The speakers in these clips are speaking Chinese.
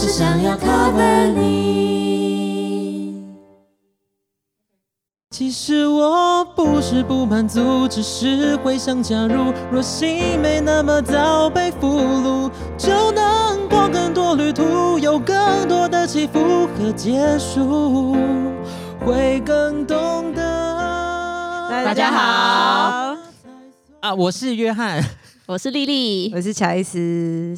就是想要 cover 你。其实我不是不满足，只是会想加入。若心没那么早被俘虏，就能过更多旅途，有更多的起伏和结束，会更懂得。大家好，啊，我是约翰。我是丽丽，我是乔伊斯。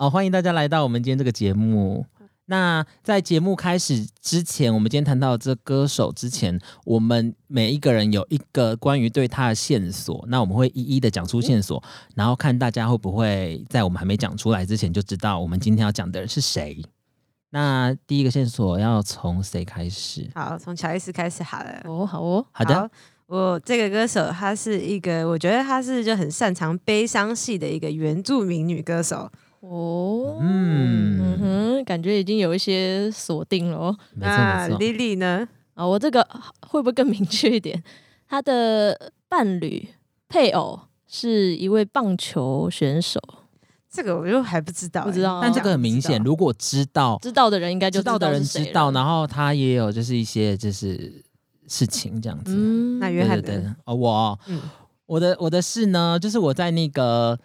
好，欢迎大家来到我们今天这个节目。那在节目开始之前，我们今天谈到这歌手之前，我们每一个人有一个关于对他的线索，那我们会一一的讲出线索，然后看大家会不会在我们还没讲出来之前就知道我们今天要讲的人是谁。那第一个线索要从谁开始？好，从乔伊斯开始好了。哦，好哦，好的。我这个歌手，她是一个，我觉得她是就很擅长悲伤戏的一个原住民女歌手。哦，嗯哼，感觉已经有一些锁定了。那 Lily 呢？啊，我这个会不会更明确一点？他的伴侣配偶是一位棒球选手。这个我就还不知道，不知道。但这个很明显，如果知道知道的人应该就知道的人知道，然后他也有就是一些就是。事情这样子，那约翰的哦，我，我的我的事呢，就是我在那个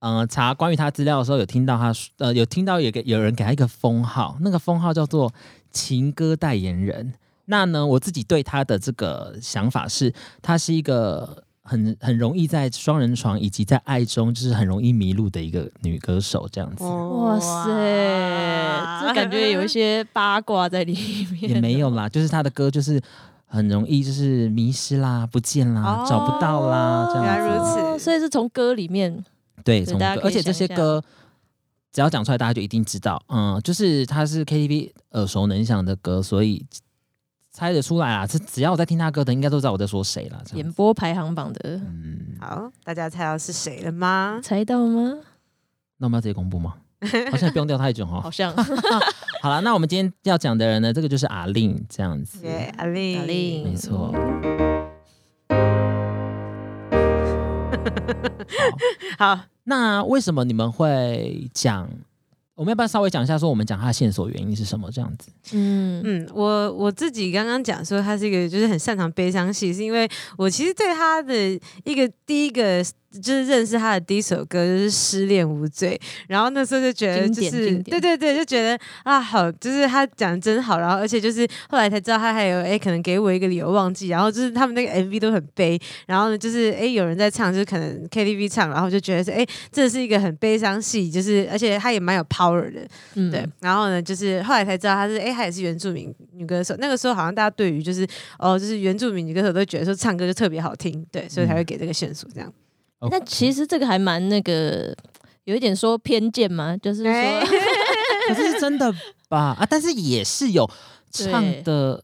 呃查关于他资料的时候，有听到他呃有听到有个有人给他一个封号，那个封号叫做情歌代言人。那呢，我自己对他的这个想法是，他是一个很很容易在双人床以及在爱中就是很容易迷路的一个女歌手这样子。哇塞，这感觉有一些八卦在里面。也没有啦，就是他的歌就是。很容易就是迷失啦、不见啦、找不到啦，这样原来如此，所以是从歌里面对，从歌，而且这些歌只要讲出来，大家就一定知道，嗯，就是它是 KTV 耳熟能详的歌，所以猜得出来啊。这只要我在听他歌的，应该都知道我在说谁了。演播排行榜的，嗯，好，大家猜到是谁了吗？猜到吗？那我们要直接公布吗？好像不用掉太久哦。好像。好了，那我们今天要讲的人呢，这个就是阿令这样子。对，阿令，阿令，没错。好，那为什么你们会讲？我们要不要稍微讲一下，说我们讲他的线索原因是什么？这样子。嗯嗯，我我自己刚刚讲说他是一个就是很擅长悲伤戏，是因为我其实对他的一个第一个。就是认识他的第一首歌就是《失恋无罪》，然后那时候就觉得就是对对对，就觉得啊好，就是他讲的真好，然后而且就是后来才知道他还有哎可能给我一个理由忘记，然后就是他们那个 MV 都很悲，然后呢就是哎有人在唱，就是可能 KTV 唱，然后就觉得是哎这是一个很悲伤戏，就是而且他也蛮有 power 的，对，然后呢就是后来才知道他是哎他也是原住民女歌手，那个时候好像大家对于就是哦就是原住民女歌手都觉得说唱歌就特别好听，对，所以才会给这个线索这样。那其实这个还蛮那个，有一点说偏见嘛，就是说，可是真的吧？啊，但是也是有唱的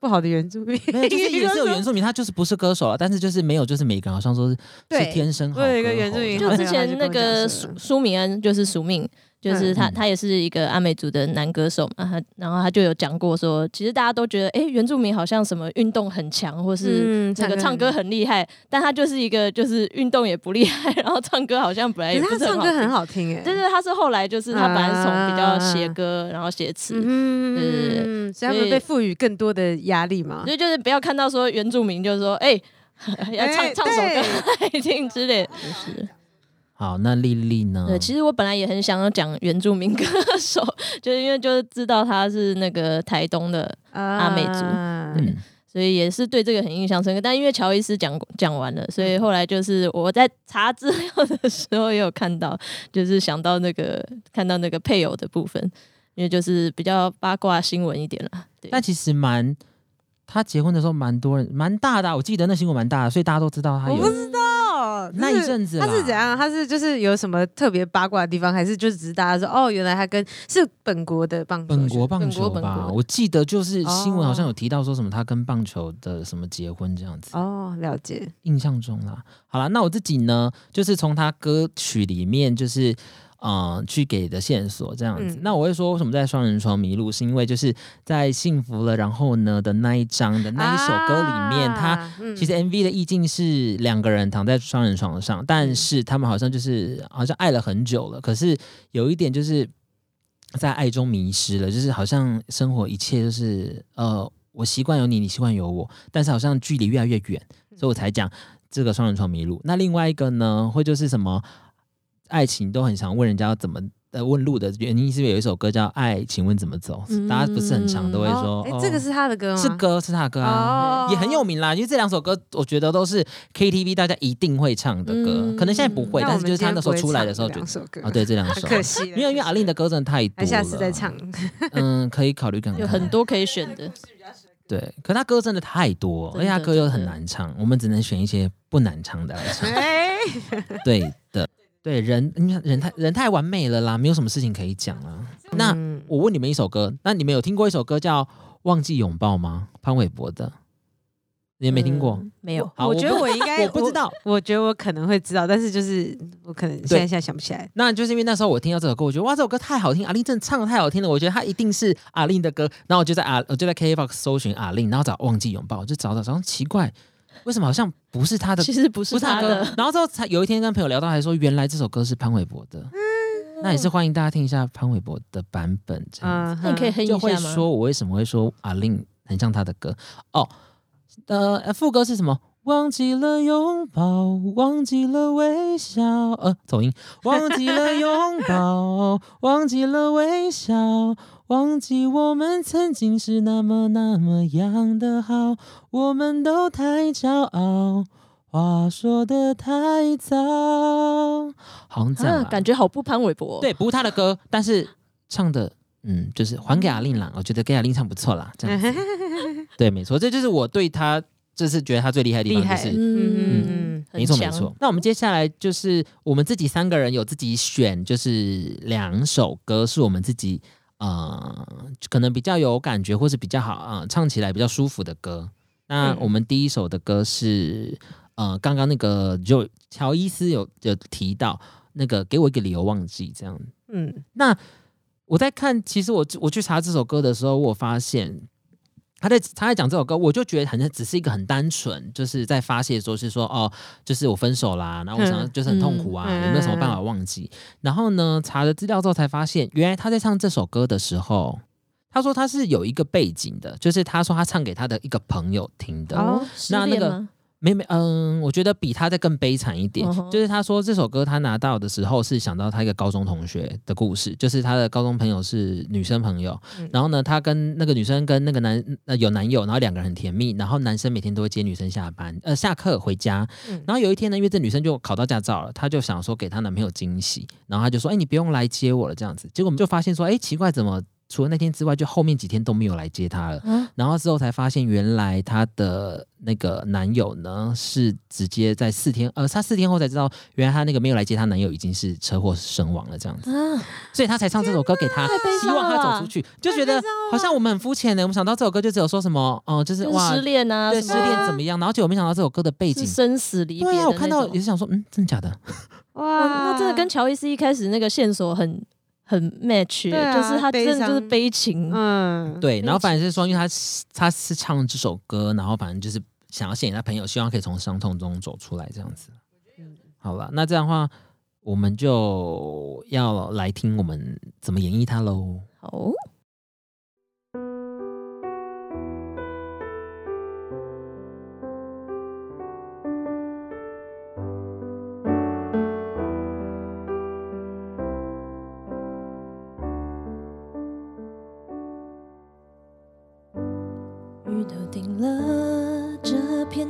不好的原住民，就是也是有原 住民，他就是不是歌手了，但是就是没有，就是每个人好像说是是天生好。有一个原住民，就之前那个苏苏敏恩就是署命。就是他，他也是一个阿美族的男歌手嘛，他然后他就有讲过说，其实大家都觉得，哎，原住民好像什么运动很强，或是那个唱歌很厉害，但他就是一个就是运动也不厉害，然后唱歌好像本来也他唱歌很。好听，哎，对对，他是后来就是他本来是从比较写歌，然后写词，嗯，所以他们被赋予更多的压力嘛，所以就是不要看到说原住民就是说，哎，要唱唱首歌听 之类，就是。好，那丽丽呢？对，其实我本来也很想要讲原住民歌手，就是因为就是知道他是那个台东的阿美族，嗯，所以也是对这个很印象深刻。但因为乔伊斯讲讲完了，所以后来就是我在查资料的时候也有看到，就是想到那个看到那个配偶的部分，因为就是比较八卦新闻一点了。对但其实蛮，他结婚的时候蛮多人蛮大的，我记得那新闻蛮大的，所以大家都知道他有。我不知道。那一阵子他是怎样？他是就是有什么特别八卦的地方，还是就只是大家说哦，原来他跟是本国的棒球，本国棒球吧？我记得就是新闻好像有提到说什么他跟棒球的什么结婚这样子哦，了解，印象中啦。好了，那我自己呢，就是从他歌曲里面就是。嗯，去给的线索这样子。那我会说，为什么在双人床迷路？是因为就是在幸福了，然后呢的那一张的那一首歌里面，它其实 MV 的意境是两个人躺在双人床上，但是他们好像就是好像爱了很久了。可是有一点就是在爱中迷失了，就是好像生活一切就是呃，我习惯有你，你习惯有我，但是好像距离越来越远，所以我才讲这个双人床迷路。那另外一个呢，会就是什么爱情都很常问人家要怎么。呃，问路的原因是不是有一首歌叫《爱，请问怎么走》？大家不是很常都会说，哎，这个是他的歌吗？是歌，是他的歌啊，也很有名啦。因为这两首歌，我觉得都是 KTV 大家一定会唱的歌。可能现在不会，但是就是他那时候出来的时候，就啊，对，这两首。可惜，因为因为阿令的歌真的太多了。下次再唱。嗯，可以考虑看看。有很多可以选的。对，可他歌真的太多，而且他歌又很难唱，我们只能选一些不难唱的来唱。对的。对人，你看人太人太完美了啦，没有什么事情可以讲了。那我问你们一首歌，那你们有听过一首歌叫《忘记拥抱》吗？潘玮柏的，你没听过？没有。我觉得我应该 我不知道，我觉得我可能会知道，但是就是我可能现在现在想不起来。那就是因为那时候我听到这首歌，我觉得哇，这首歌太好听，阿令真的唱的太好听了，我觉得他一定是阿令的歌。然后我就在阿我就在 KBox 搜寻阿令，然后找《忘记拥抱》，就找找找，奇怪。为什么好像不是他的？其实不是他的。然后之后才有一天跟朋友聊到，还说原来这首歌是潘玮柏的。嗯那也是欢迎大家听一下潘玮柏的版本。这样子，那你可以哼一下吗？就会说我为什么会说阿令很像他的歌哦。呃，副歌是什么？忘记了拥抱，忘记了微笑。呃，走音。忘记了拥抱，忘记了微笑。忘记我们曾经是那么那么样的好，我们都太骄傲，话说的太早。好像这样，感觉好不潘玮柏。对，不是他的歌，但是唱的，嗯，就是还给阿令啦。我觉得给阿令唱不错啦，这样子。对，没错，这就是我对他，就是觉得他最厉害的地方，就是，嗯嗯嗯，没错没错。那我们接下来就是我们自己三个人有自己选，就是两首歌是我们自己。呃，可能比较有感觉，或是比较好啊，唱起来比较舒服的歌。那我们第一首的歌是，呃，刚刚那个就乔伊斯有有提到那个，给我一个理由忘记这样。嗯，那我在看，其实我我去查这首歌的时候，我发现。他在他在讲这首歌，我就觉得很只是一个很单纯，就是在发泄，的时候是说哦，就是我分手啦，然后我想就是很痛苦啊，有没有什么办法忘记？然后呢，查了资料之后才发现，原来他在唱这首歌的时候，他说他是有一个背景的，就是他说他唱给他的一个朋友听的。哦，那那个。没没嗯，我觉得比他再更悲惨一点，就是他说这首歌他拿到的时候是想到他一个高中同学的故事，就是他的高中朋友是女生朋友，然后呢，他跟那个女生跟那个男呃有男友，然后两个人很甜蜜，然后男生每天都会接女生下班呃下课回家，然后有一天呢，因为这女生就考到驾照了，他就想说给她男朋友惊喜，然后他就说哎你不用来接我了这样子，结果我们就发现说哎奇怪怎么。除了那天之外，就后面几天都没有来接她了。嗯然后之后才发现，原来她的那个男友呢，是直接在四天，呃，她四天后才知道，原来她那个没有来接她男友已经是车祸身亡了，这样子。所以她才唱这首歌给她，希望她走出去。就觉得好像我们很肤浅的，我们想到这首歌就只有说什么，哦，就是哇，失恋啊，对，失恋怎么样？然后结果没想到这首歌的背景生死离别。对啊，我看到也是想说，嗯，真的假的？哇，那真的跟乔伊斯一开始那个线索很。很 match，就是他真的就是悲情，嗯，对。然后反正是说，因为他他是唱这首歌，然后反正就是想要献给他朋友，希望可以从伤痛中走出来这样子。好了，那这样的话，我们就要来听我们怎么演绎它喽。好。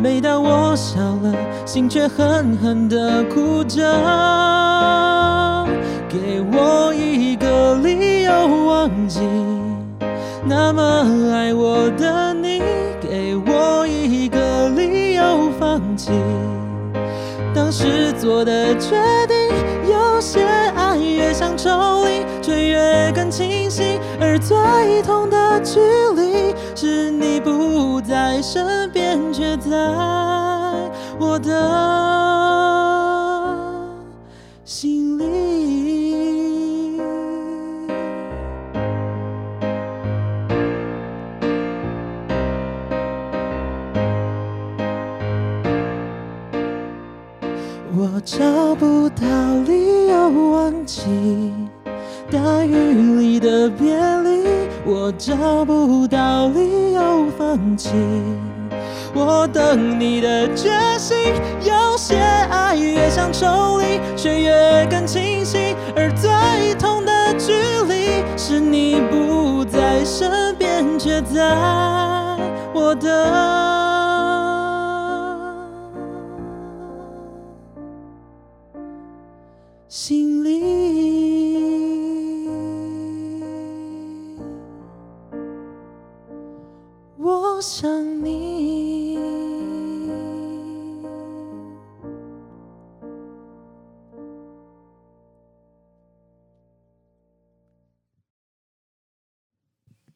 每当我笑了，心却狠狠地哭着。给我一个理由忘记那么爱我的你，给我一个理由放弃。当时做的决定，有些爱越想抽离，却越更清晰。而最痛的距离，是你不在身边，却在我的找不到理由放弃。我等你的决心，有些爱越想抽离，却越更清晰。而最痛的距离，是你不在身边，却在我的。心里。想你。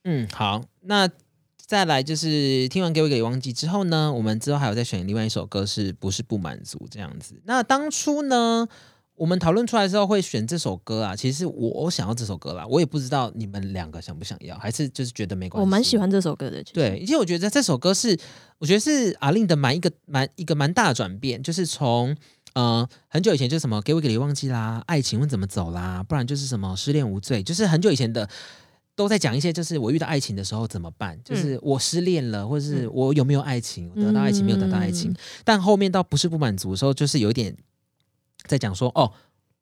嗯，好，那再来就是听完给我一个忘记之后呢，我们之后还有再选另外一首歌，是不是不满足这样子？那当初呢，我们讨论出来之后会选这首歌啊，其实我想要这首歌啦，我也不知道你们两个想不想要，还是就是觉得没关系。我蛮喜欢这首歌的，其实。对，而且我觉得这首歌是，我觉得是阿令的蛮一个蛮一个蛮大的转变，就是从呃很久以前就是什么给我一个你忘记啦，爱情问怎么走啦，不然就是什么失恋无罪，就是很久以前的都在讲一些，就是我遇到爱情的时候怎么办，就是我失恋了，或者是我有没有爱情，我得到爱情没有得到爱情，但后面到不是不满足的时候，就是有一点在讲说，哦，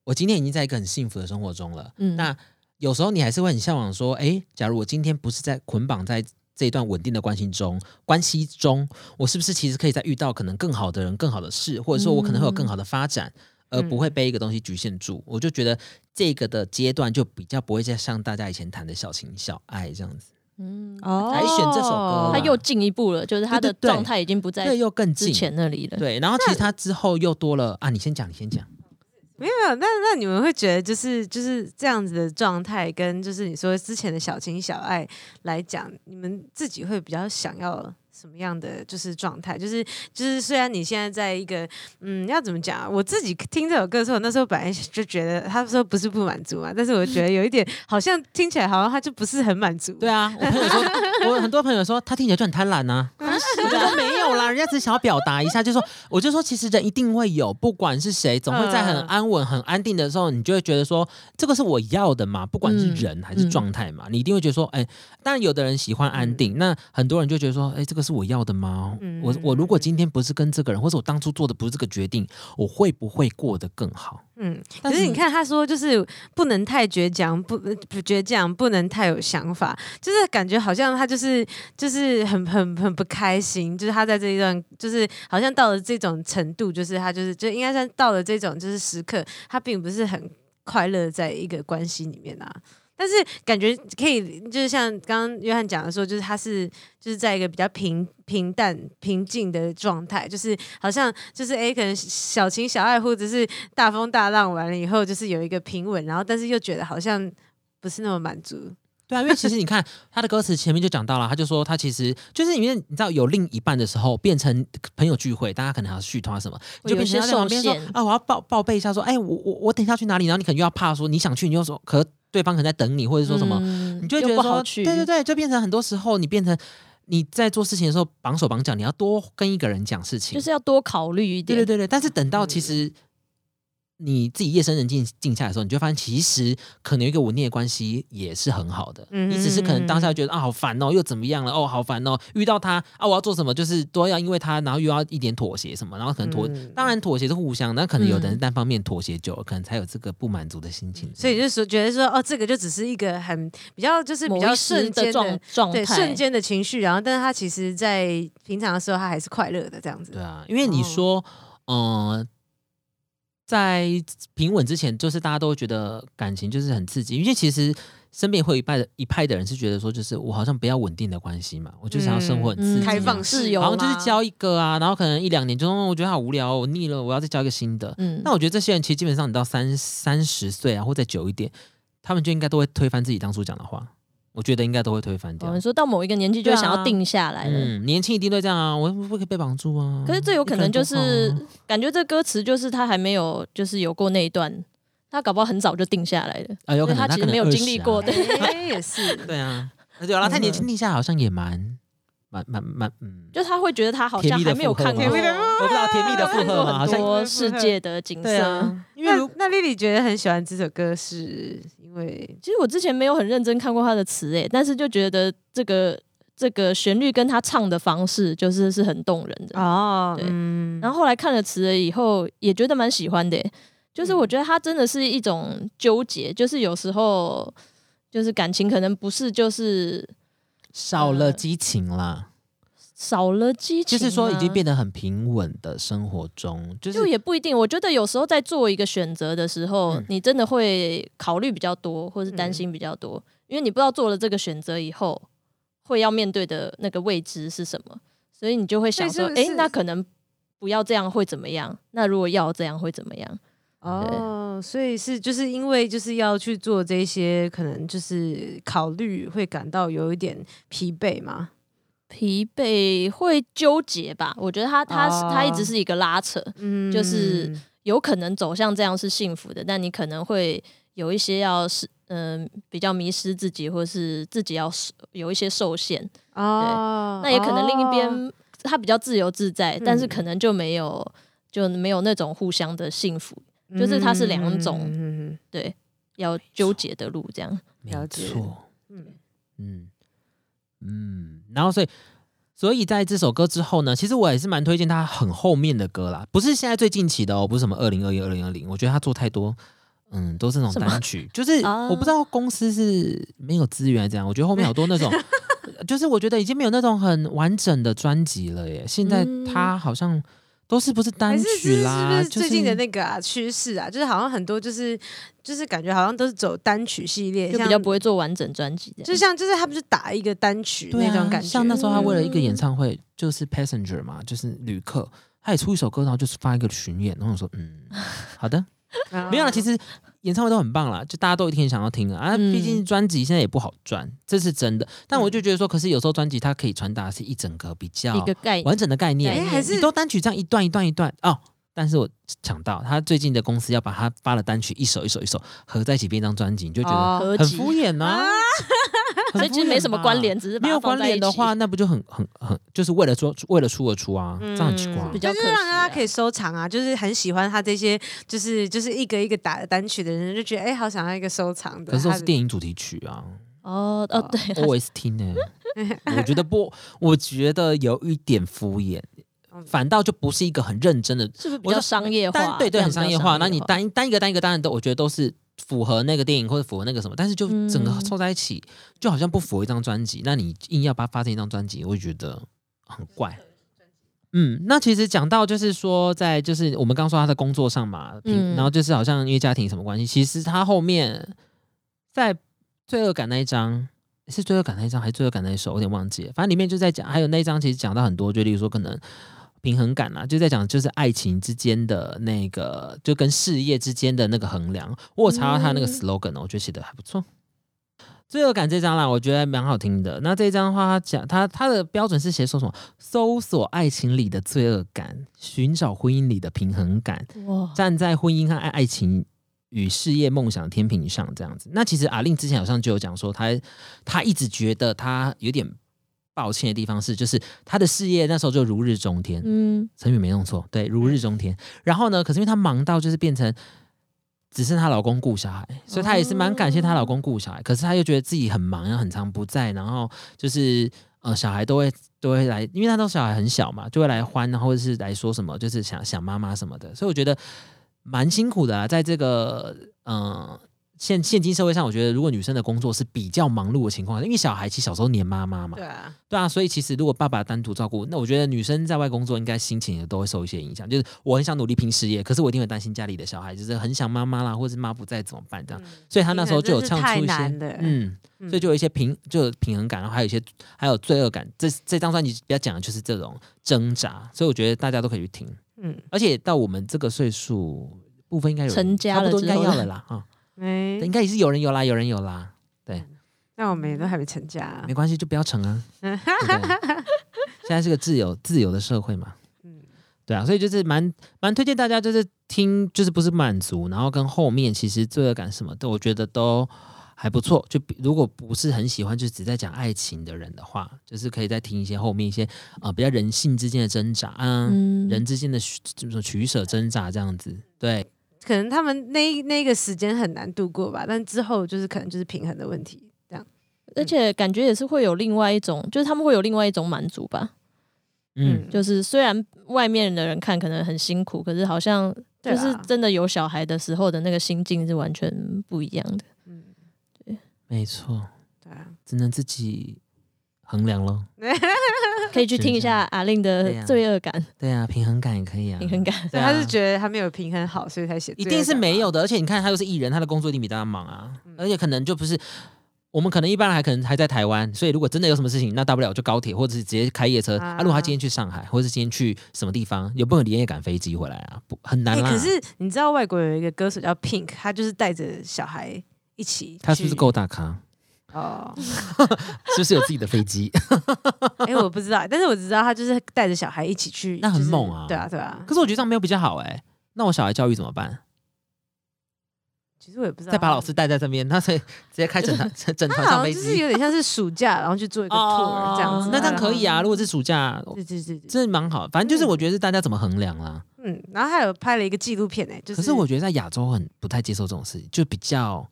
我今天已经在一个很幸福的生活中了，嗯。那有时候你还是会很向往说，诶，假如我今天不是在捆绑在这一段稳定的关系中，关系中，我是不是其实可以再遇到可能更好的人、更好的事，或者说我可能会有更好的发展，而不会被一个东西局限住？我就觉得这个的阶段就比较不会再像大家以前谈的小情小爱这样子，嗯，哦来选这首歌他又进一步了，就是他的状态已经不在对，又更近。之前那里了。对，然后其实他之后又多了啊，你先讲，你先讲。没有没有，那那你们会觉得就是就是这样子的状态，跟就是你说之前的小情小爱来讲，你们自己会比较想要什么样的就是状态？就是就是虽然你现在在一个嗯，要怎么讲啊？我自己听这首歌的时候，那时候本来就觉得他说不是不满足嘛，但是我觉得有一点好像听起来好像他就不是很满足。对啊，我朋友说，我很多朋友说他听起来就很贪婪呐、我就说没有啦，人家只是想要表达一下，就说我就说其实人一定会有，不管是谁，总会在很嗯安稳、很安定的时候，你就会觉得说这个是我要的嘛，不管是人还是状态嘛，你一定会觉得说，哎，当然有的人喜欢安定，那很多人就觉得说，哎，这个是我要的吗？嗯我我如果今天不是跟这个人，或者我当初做的不是这个决定，我会不会过得更好？嗯，可是你看他说就是不能太倔强，不不倔强，不能太有想法，就是感觉好像他就是就是很很很不开心，就是他在这一段就是好像到了这种程度，就是他就是就应该算到了这种就是时刻，他并不是很快乐在一个关系里面啊。但是感觉可以，就是像刚刚约翰讲的说，就是他是就是在一个比较平平淡平静的状态，就是好像就是哎，可能小情小爱或者是大风大浪完了以后，就是有一个平稳，然后但是又觉得好像不是那么满足。对啊，因为其实你看他的歌词前面就讲到了，他就说他其实就是因为你知道有另一半的时候，变成朋友聚会，大家可能还要续团什么，就变成在旁边说啊，我要报报备一下，说哎，我我我等一下去哪里，然后你可能又要怕说你想去，你又说可对方可能在等你，或者说什么，你就觉得说对对对，就变成很多时候你变成你在做事情的时候绑手绑脚，你要多跟一个人讲事情，就是要多考虑一点，对对对对，但是等到其实。你自己夜深人静静下来的时候，你就发现其实可能有一个稳定的关系也是很好的。嗯，你只是可能当下觉得啊好烦哦，又怎么样了？哦，好烦哦，遇到他啊，我要做什么就是都要因为他，然后又要一点妥协什么，然后可能妥，当然妥协是互相，那可能有的人单方面妥协久了，可能才有这个不满足的心情。所以就是说，觉得说哦，这个就只是一个很比较就是比较瞬间的状状态，瞬间的情绪，然后但是他其实在平常的时候他还是快乐的这样子。对啊，因为你说嗯。在平稳之前，就是大家都会觉得感情就是很刺激，因为其实身边会有一派的一派的人是觉得说，就是我好像不要稳定的关系嘛，我就想要生活很刺激、开放、自由，好像就是交一个啊，然后可能一两年就我觉得好无聊，我腻了，我要再交一个新的。嗯，那我觉得这些人其实基本上你到三三十岁啊，或再久一点，他们就应该都会推翻自己当初讲的话。我觉得应该都会推翻掉。你说到某一个年纪就想要定下来了，嗯，年轻一定都这样啊，我不可以被绑住啊。可是这有可能就是感觉这歌词就是他还没有就是有过那一段，他搞不好很早就定下来了啊，有可能他其实没有经历过的，也是 对啊，对啊，他年轻定下好像也蛮。蛮蛮蛮，嗯，就他会觉得他好像还没有看过，我不知道甜蜜的负荷吗？好像世界的景色。因为那丽丽觉得很喜欢这首歌，是因为其实我之前没有很认真看过他的词，诶，但是就觉得这个这个旋律跟他唱的方式就是是很动人的哦。对，然后后来看了词了以后，也觉得蛮喜欢的，就是我觉得他真的是一种纠结，就是有时候就是感情可能不是就是。少了激情啦，少了激情，就是说已经变得很平稳的生活中，就就也不一定。我觉得有时候在做一个选择的时候，你真的会考虑比较多，或是担心比较多，因为你不知道做了这个选择以后会要面对的那个未知是什么，所以你就会想说，哎，那可能不要这样会怎么样？那如果要这样会怎么样？哦，所以是就是因为就是要去做这些，可能就是考虑会感到有一点疲惫吗？疲惫会纠结吧？我觉得他他是他一直是一个拉扯，嗯，就是有可能走向这样是幸福的，但你可能会有一些要是嗯比较迷失自己，或是自己要有一些受限哦。那也可能另一边他比较自由自在，但是可能就没有就没有那种互相的幸福。就是它是两种，对，要纠结的路这样。没错，嗯嗯嗯。然后所以，所以在这首歌之后呢，其实我也是蛮推荐他很后面的歌啦，不是现在最近期的哦，不是什么二零二一、二零二零。我觉得他做太多，嗯，都是那种单曲，就是我不知道公司是没有资源这样。我觉得后面好多那种，就是我觉得已经没有那种很完整的专辑了耶。现在他好像。都是不是单曲啦？是不是最近的那个啊趋势啊？就是好像很多就是就是感觉好像都是走单曲系列，就比较不会做完整专辑。就像就是他不是打一个单曲那种感觉。像那时候他为了一个演唱会，就是 Passenger 嘛，就是旅客，他也出一首歌，然后就是发一个巡演，然后说嗯，好的，没有了。其实。演唱会都很棒啦，就大家都一定想要听啊！啊，毕竟专辑现在也不好赚，这是真的。但我就觉得说，可是有时候专辑它可以传达是一整个比较一个概完整的概念，还是你都单曲这样一段一段一段哦。但是我想到他最近的公司要把他发的单曲一首一首一首合在一起变一张专辑，你就觉得很敷衍呐。所以其实没什么关联，只是没有关联的话，那不就很很很就是为了说为了出而出啊？这样很奇怪。就是让大家可以收藏啊，就是很喜欢他这些，就是就是一个一个打单曲的人就觉得哎，好想要一个收藏的。可是是电影主题曲啊。哦哦对，OST 呢？我觉得不，我觉得有一点敷衍。反倒就不是一个很认真的，是不是比较商业化？对对，很商业化。那你单单一个单一个当然都，我觉得都是符合那个电影或者符合那个什么，但是就整个凑在一起，就好像不符合一张专辑。那你硬要把它发成一张专辑，我觉得很怪。嗯，那其实讲到就是说，在就是我们刚说他在工作上嘛，然后就是好像因为家庭什么关系，其实他后面在。罪恶感那一章是罪恶感那一章还是罪恶感那一首，我有点忘记了。反正里面就在讲，还有那一章其实讲到很多，就例如说可能平衡感啊，就在讲就是爱情之间的那个，就跟事业之间的那个衡量。我有查到他那个 slogan 哦，我觉得写的还不错。罪恶感这张啦，我觉得蛮好听的。那这张的话，他讲他他的标准是写说什么？搜索爱情里的罪恶感，寻找婚姻里的平衡感，站在婚姻和爱爱情与事业梦想天平上这样子。那其实阿令之前好像就有讲说，他他一直觉得他有点抱歉的地方是，就是他的事业那时候就如日中天，嗯，成语没弄错，对，如日中天。然后呢，可是因为她忙到就是变成只剩她老公顾小孩，所以她也是蛮感谢她老公顾小孩。可是她又觉得自己很忙，然后很长不在，然后就是呃小孩都会都会来，因为她都小孩很小嘛，就会来欢，然后或者是来说什么，就是想想妈妈什么的。所以我觉得蛮辛苦的啊，在这个嗯。呃现现今社会上，我觉得如果女生的工作是比较忙碌的情况，因为小孩其实小时候黏妈妈嘛，对啊，对啊，所以其实如果爸爸单独照顾，那我觉得女生在外工作应该心情也都会受一些影响。就是我很想努力拼事业，可是我一定会担心家里的小孩，就是很想妈妈啦，或者是妈不在怎么办这样。所以他那时候就有唱出一些，嗯，所以就有一些平，就有平衡感，然后还有一些还有罪恶感。这这张专辑比较讲的就是这种挣扎，所以我觉得大家都可以去听。嗯，而且到我们这个岁数，部分应该有成家了，应该要了啦啊。没，应该也是有人有啦，有人有啦，对。那我们也都还没成家，没关系，就不要成啊。现在是个自由自由的社会嘛，嗯，对啊，所以就是蛮蛮推荐大家，就是听，就是不是满足，然后跟后面其实罪恶感什么的，我觉得都还不错。就如果不是很喜欢，就只在讲爱情的人的话，就是可以再听一些后面一些啊比较人性之间的挣扎啊，人之间的这种取舍挣扎这样子，对。可能他们那那个时间很难度过吧，但之后就是可能就是平衡的问题，这样。而且感觉也是会有另外一种，就是他们会有另外一种满足吧。嗯，就是虽然外面的人看可能很辛苦，可是好像就是真的有小孩的时候的那个心境是完全不一样的。嗯，对，没错。对啊，只能自己衡量喽。可以去听一下阿令的罪恶感，对啊，平衡感也可以啊，平衡感，他是觉得他没有平衡好，所以才写，一定是没有的。而且你看，他又是艺人，他的工作一定比大家忙啊，而且可能就不是我们可能一般人还可能还在台湾，所以如果真的有什么事情，那大不了就高铁或者是直接开夜车。啊，如果他今天去上海，或者是今天去什么地方，有不能连夜赶飞机回来啊？不很难啦。可是你知道外国有一个歌手叫 Pink，他就是带着小孩一起，他是不是够大咖？哦，是不是有自己的飞机？哎，我不知道，但是我只知道他就是带着小孩一起去，那很猛啊！对啊，对啊。可是我觉得这样没有比较好哎。那我小孩教育怎么办？其实我也不知道。再把老师带在这边，他所以直接开整团 整团上飞机，就是有点像是暑假，然后去做一个 tour 这样子。那这样可以啊，如果是暑假，对对对，这蛮好。反正就是我觉得是大家怎么衡量啦。嗯，然后还有拍了一个纪录片哎，就是。可是我觉得在亚洲很不太接受这种事情，就比较。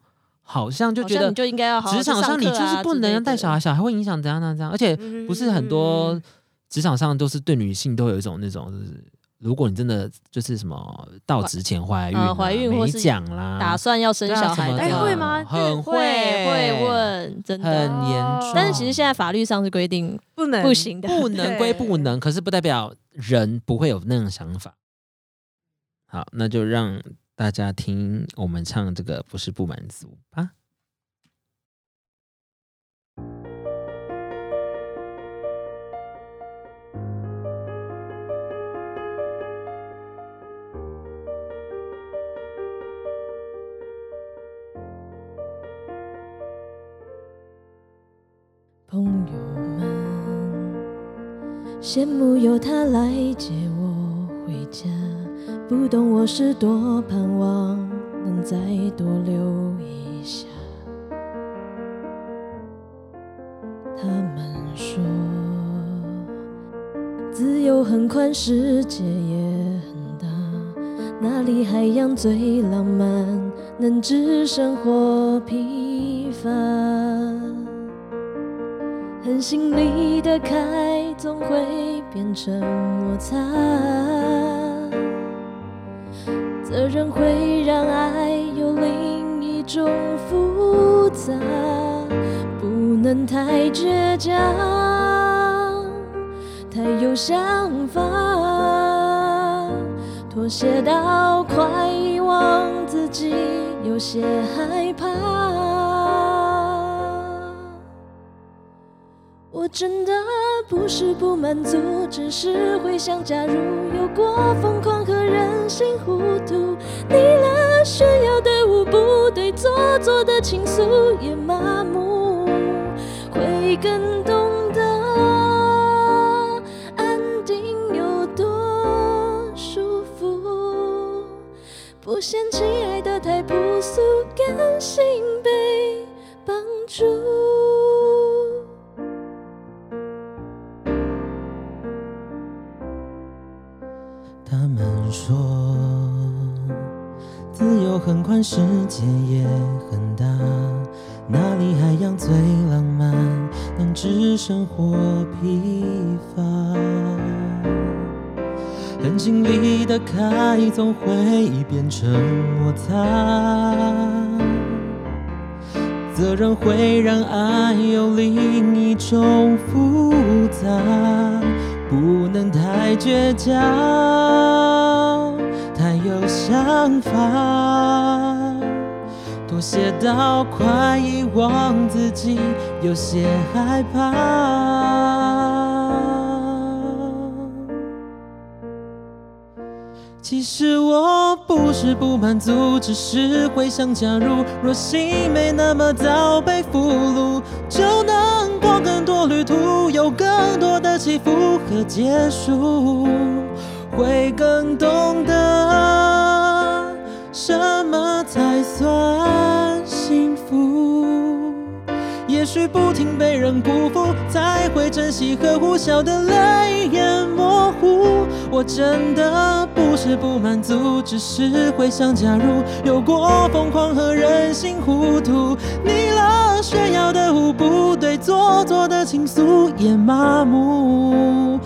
好像就觉得就应该要职场上你就是不能带小孩，小孩会影响怎样怎样怎样，而且不是很多职场上都是对女性都有一种那种，就是如果你真的就是什么到职前怀孕，怀孕没讲啦，打算要生小孩，哎会吗？很会会问，真的很严重。但是其实现在法律上是规定不能不行的，不能归不能，可是不代表人不会有那种想法。好，那就让。大家听我们唱这个不是不满足吧？朋友们羡慕有他来接我回家。不懂我是多盼望能再多留一下。他们说自由很宽，世界也很大，哪里海洋最浪漫，能置生活疲乏。狠心离得开，总会变成摩擦。责任会让爱有另一种复杂，不能太倔强，太有想法，妥协到快遗忘自己，有些害怕。真的不是不满足，只是会想假如，有过疯狂和任性糊涂，腻了炫耀的舞步，对做作的倾诉也麻木，会更懂得安定有多舒服，不嫌弃爱的太朴素，甘心被绑住。说，自由很宽，世界也很大，哪里海洋最浪漫，能只身或疲乏。很尽力的开，总会变成摩擦，责任会让爱有另一种复杂。不能太倔强，有想法，妥协到快遗忘自己，有些害怕。其实我不是不满足，只是会想加入。若心没那么早被俘虏，就能过更多旅途，有更多的起伏和结束，会更懂得什么才算幸福。也许不停被人辜负，才会珍惜呵护，笑得泪眼模糊。我真的不是不满足，只是会想假如，有过疯狂和任性糊涂，腻了炫耀的舞步，对做作的倾诉也麻木，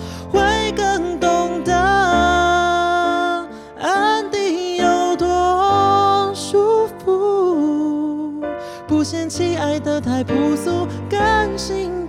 起爱得太朴素，甘心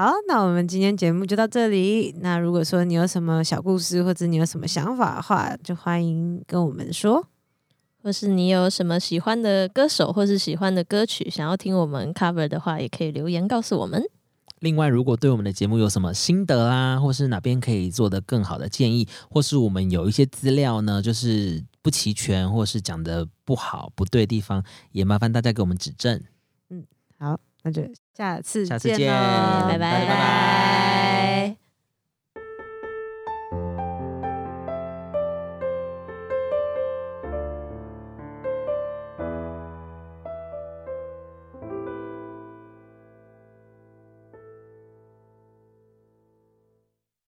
好，那我们今天节目就到这里。那如果说你有什么小故事，或者你有什么想法的话，就欢迎跟我们说。或是你有什么喜欢的歌手，或是喜欢的歌曲，想要听我们 cover 的话，也可以留言告诉我们。另外，如果对我们的节目有什么心得啦，或是哪边可以做得更好的建议，或是我们有一些资料呢，就是不齐全，或是讲的不好、不对的地方，也麻烦大家给我们指正。嗯好，那就下次，下次见，拜拜，拜拜。